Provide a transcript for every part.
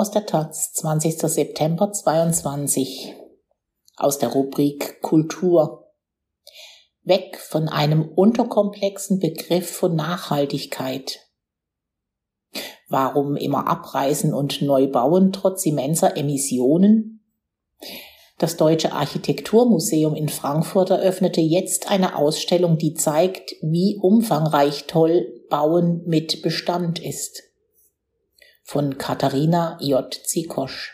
aus der Taz, 20. September 22 aus der Rubrik Kultur. Weg von einem unterkomplexen Begriff von Nachhaltigkeit. Warum immer abreißen und neu bauen trotz immenser Emissionen? Das Deutsche Architekturmuseum in Frankfurt eröffnete jetzt eine Ausstellung, die zeigt, wie umfangreich toll Bauen mit Bestand ist von Katharina J. Zikosch.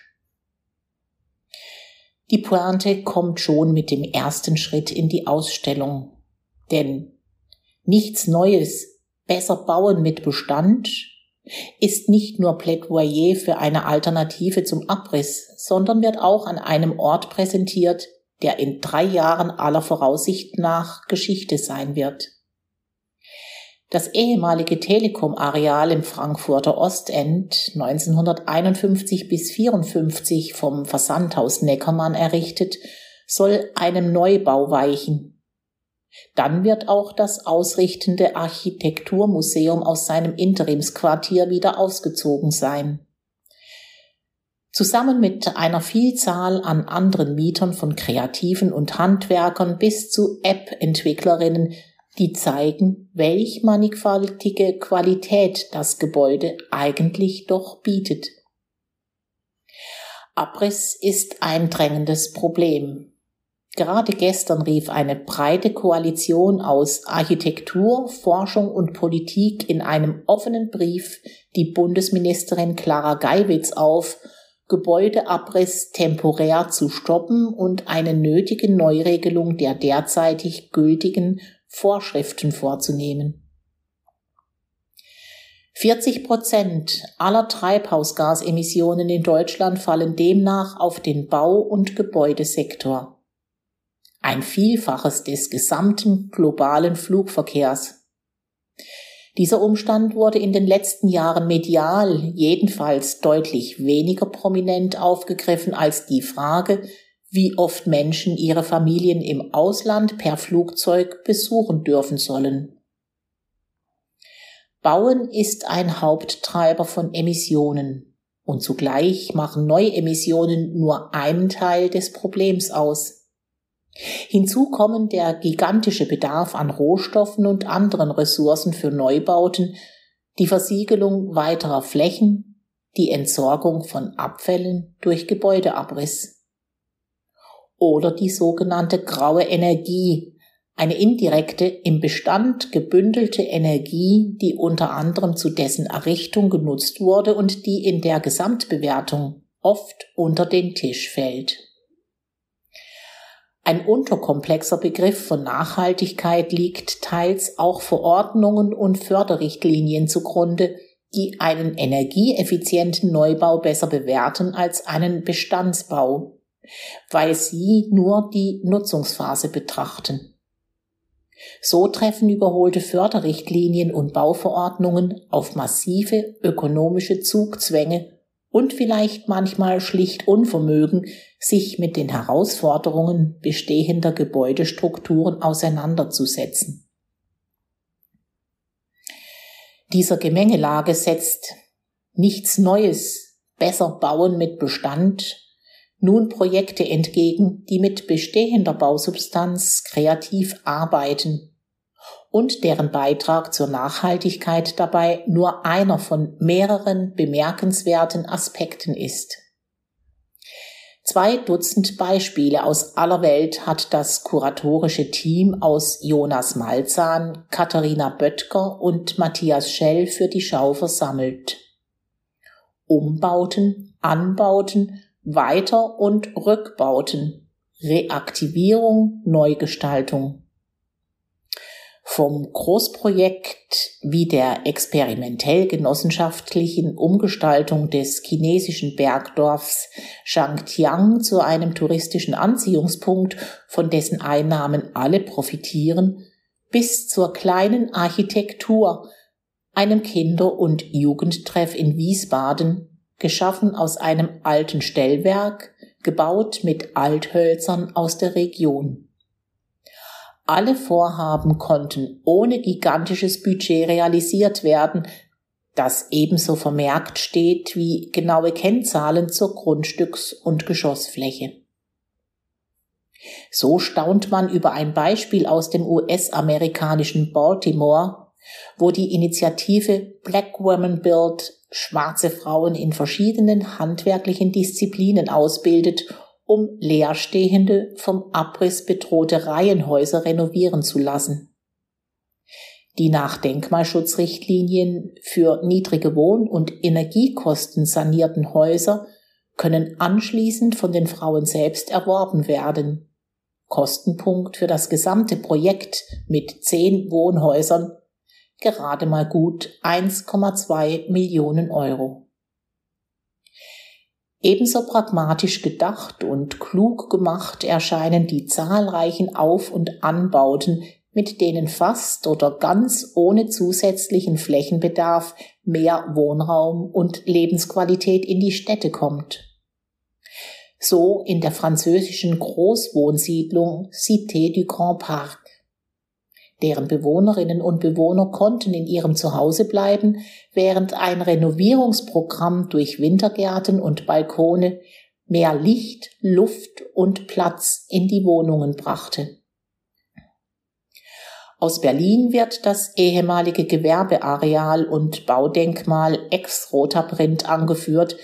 Die Pointe kommt schon mit dem ersten Schritt in die Ausstellung. Denn nichts Neues, besser bauen mit Bestand ist nicht nur Plädoyer für eine Alternative zum Abriss, sondern wird auch an einem Ort präsentiert, der in drei Jahren aller Voraussicht nach Geschichte sein wird. Das ehemalige Telekom-Areal im Frankfurter Ostend, 1951 bis 54 vom Versandhaus Neckermann errichtet, soll einem Neubau weichen. Dann wird auch das ausrichtende Architekturmuseum aus seinem Interimsquartier wieder ausgezogen sein. Zusammen mit einer Vielzahl an anderen Mietern von Kreativen und Handwerkern bis zu App-Entwicklerinnen die zeigen, welch mannigfaltige Qualität das Gebäude eigentlich doch bietet. Abriss ist ein drängendes Problem. Gerade gestern rief eine breite Koalition aus Architektur, Forschung und Politik in einem offenen Brief die Bundesministerin Clara Geiwitz auf, Gebäudeabriss temporär zu stoppen und eine nötige Neuregelung der derzeitig gültigen Vorschriften vorzunehmen. 40 Prozent aller Treibhausgasemissionen in Deutschland fallen demnach auf den Bau- und Gebäudesektor. Ein Vielfaches des gesamten globalen Flugverkehrs. Dieser Umstand wurde in den letzten Jahren medial jedenfalls deutlich weniger prominent aufgegriffen als die Frage, wie oft Menschen ihre Familien im Ausland per Flugzeug besuchen dürfen sollen. Bauen ist ein Haupttreiber von Emissionen und zugleich machen Neuemissionen nur einen Teil des Problems aus. Hinzu kommen der gigantische Bedarf an Rohstoffen und anderen Ressourcen für Neubauten, die Versiegelung weiterer Flächen, die Entsorgung von Abfällen durch Gebäudeabriss oder die sogenannte graue Energie, eine indirekte, im Bestand gebündelte Energie, die unter anderem zu dessen Errichtung genutzt wurde und die in der Gesamtbewertung oft unter den Tisch fällt. Ein unterkomplexer Begriff von Nachhaltigkeit liegt teils auch Verordnungen und Förderrichtlinien zugrunde, die einen energieeffizienten Neubau besser bewerten als einen Bestandsbau weil sie nur die Nutzungsphase betrachten. So treffen überholte Förderrichtlinien und Bauverordnungen auf massive ökonomische Zugzwänge und vielleicht manchmal schlicht Unvermögen, sich mit den Herausforderungen bestehender Gebäudestrukturen auseinanderzusetzen. Dieser Gemengelage setzt nichts Neues, besser bauen mit Bestand nun Projekte entgegen, die mit bestehender Bausubstanz kreativ arbeiten und deren Beitrag zur Nachhaltigkeit dabei nur einer von mehreren bemerkenswerten Aspekten ist. Zwei Dutzend Beispiele aus aller Welt hat das kuratorische Team aus Jonas Malzahn, Katharina Böttger und Matthias Schell für die Schau versammelt. Umbauten, Anbauten weiter- und Rückbauten, Reaktivierung, Neugestaltung. Vom Großprojekt wie der experimentell genossenschaftlichen Umgestaltung des chinesischen Bergdorfs Shangtiang zu einem touristischen Anziehungspunkt, von dessen Einnahmen alle profitieren, bis zur kleinen Architektur, einem Kinder- und Jugendtreff in Wiesbaden, geschaffen aus einem alten Stellwerk, gebaut mit Althölzern aus der Region. Alle Vorhaben konnten ohne gigantisches Budget realisiert werden, das ebenso vermerkt steht wie genaue Kennzahlen zur Grundstücks- und Geschossfläche. So staunt man über ein Beispiel aus dem US-amerikanischen Baltimore, wo die Initiative Black Women Build schwarze Frauen in verschiedenen handwerklichen Disziplinen ausbildet, um leerstehende, vom Abriss bedrohte Reihenhäuser renovieren zu lassen. Die nach Denkmalschutzrichtlinien für niedrige Wohn- und Energiekosten sanierten Häuser können anschließend von den Frauen selbst erworben werden. Kostenpunkt für das gesamte Projekt mit zehn Wohnhäusern gerade mal gut 1,2 Millionen Euro. Ebenso pragmatisch gedacht und klug gemacht erscheinen die zahlreichen Auf- und Anbauten, mit denen fast oder ganz ohne zusätzlichen Flächenbedarf mehr Wohnraum und Lebensqualität in die Städte kommt. So in der französischen Großwohnsiedlung Cité du Grand Parc. Deren Bewohnerinnen und Bewohner konnten in ihrem Zuhause bleiben, während ein Renovierungsprogramm durch Wintergärten und Balkone mehr Licht, Luft und Platz in die Wohnungen brachte. Aus Berlin wird das ehemalige Gewerbeareal und Baudenkmal Ex-Roter Print angeführt,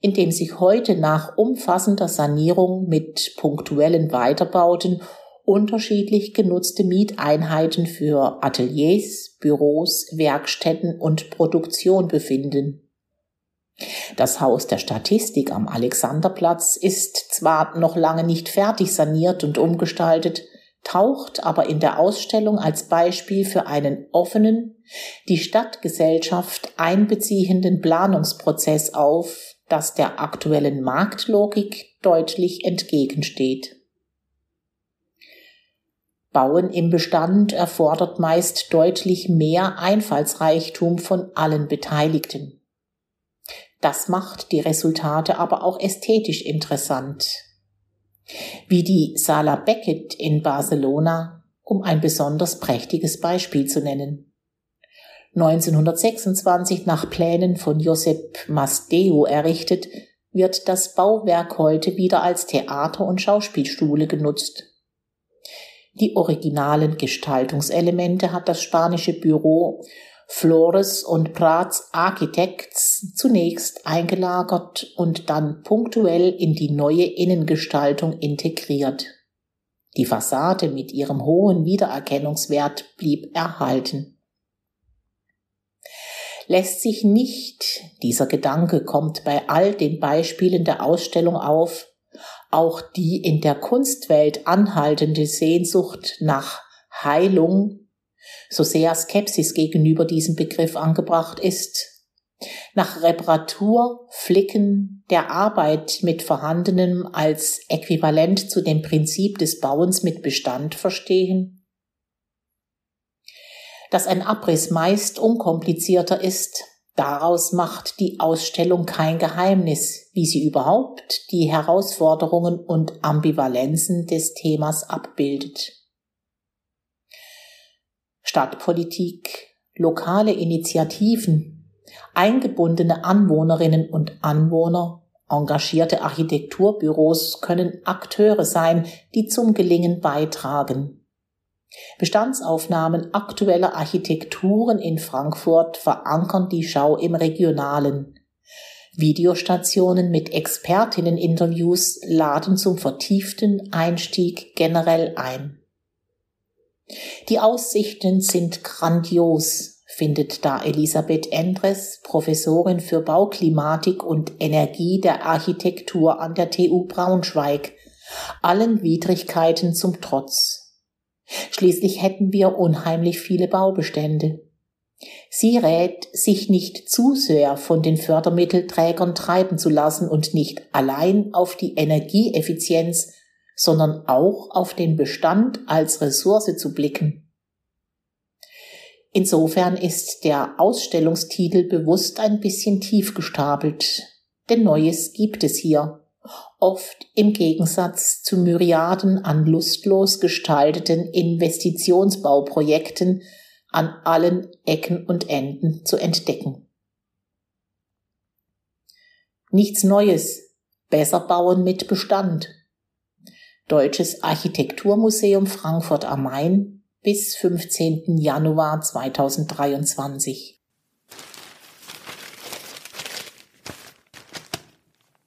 in dem sich heute nach umfassender Sanierung mit punktuellen Weiterbauten unterschiedlich genutzte Mieteinheiten für Ateliers, Büros, Werkstätten und Produktion befinden. Das Haus der Statistik am Alexanderplatz ist zwar noch lange nicht fertig saniert und umgestaltet, taucht aber in der Ausstellung als Beispiel für einen offenen, die Stadtgesellschaft einbeziehenden Planungsprozess auf, das der aktuellen Marktlogik deutlich entgegensteht. Bauen im Bestand erfordert meist deutlich mehr Einfallsreichtum von allen Beteiligten. Das macht die Resultate aber auch ästhetisch interessant. Wie die Sala Beckett in Barcelona, um ein besonders prächtiges Beispiel zu nennen. 1926 nach Plänen von Josep Masdeu errichtet, wird das Bauwerk heute wieder als Theater- und Schauspielstule genutzt. Die originalen Gestaltungselemente hat das spanische Büro Flores und Prats Architects zunächst eingelagert und dann punktuell in die neue Innengestaltung integriert. Die Fassade mit ihrem hohen Wiedererkennungswert blieb erhalten. Lässt sich nicht, dieser Gedanke kommt bei all den Beispielen der Ausstellung auf, auch die in der Kunstwelt anhaltende Sehnsucht nach Heilung, so sehr Skepsis gegenüber diesem Begriff angebracht ist, nach Reparatur, Flicken der Arbeit mit Vorhandenem als äquivalent zu dem Prinzip des Bauens mit Bestand verstehen, dass ein Abriss meist unkomplizierter ist, Daraus macht die Ausstellung kein Geheimnis, wie sie überhaupt die Herausforderungen und Ambivalenzen des Themas abbildet. Stadtpolitik, lokale Initiativen, eingebundene Anwohnerinnen und Anwohner, engagierte Architekturbüros können Akteure sein, die zum Gelingen beitragen. Bestandsaufnahmen aktueller Architekturen in Frankfurt verankern die Schau im Regionalen. Videostationen mit Expertinneninterviews laden zum vertieften Einstieg generell ein. Die Aussichten sind grandios, findet da Elisabeth Endres, Professorin für Bauklimatik und Energie der Architektur an der TU Braunschweig, allen Widrigkeiten zum Trotz. Schließlich hätten wir unheimlich viele Baubestände. Sie rät, sich nicht zu sehr von den Fördermittelträgern treiben zu lassen und nicht allein auf die Energieeffizienz, sondern auch auf den Bestand als Ressource zu blicken. Insofern ist der Ausstellungstitel bewusst ein bisschen tief gestapelt, denn Neues gibt es hier oft im Gegensatz zu Myriaden an lustlos gestalteten Investitionsbauprojekten an allen Ecken und Enden zu entdecken. Nichts Neues. Besser bauen mit Bestand. Deutsches Architekturmuseum Frankfurt am Main bis 15. Januar 2023.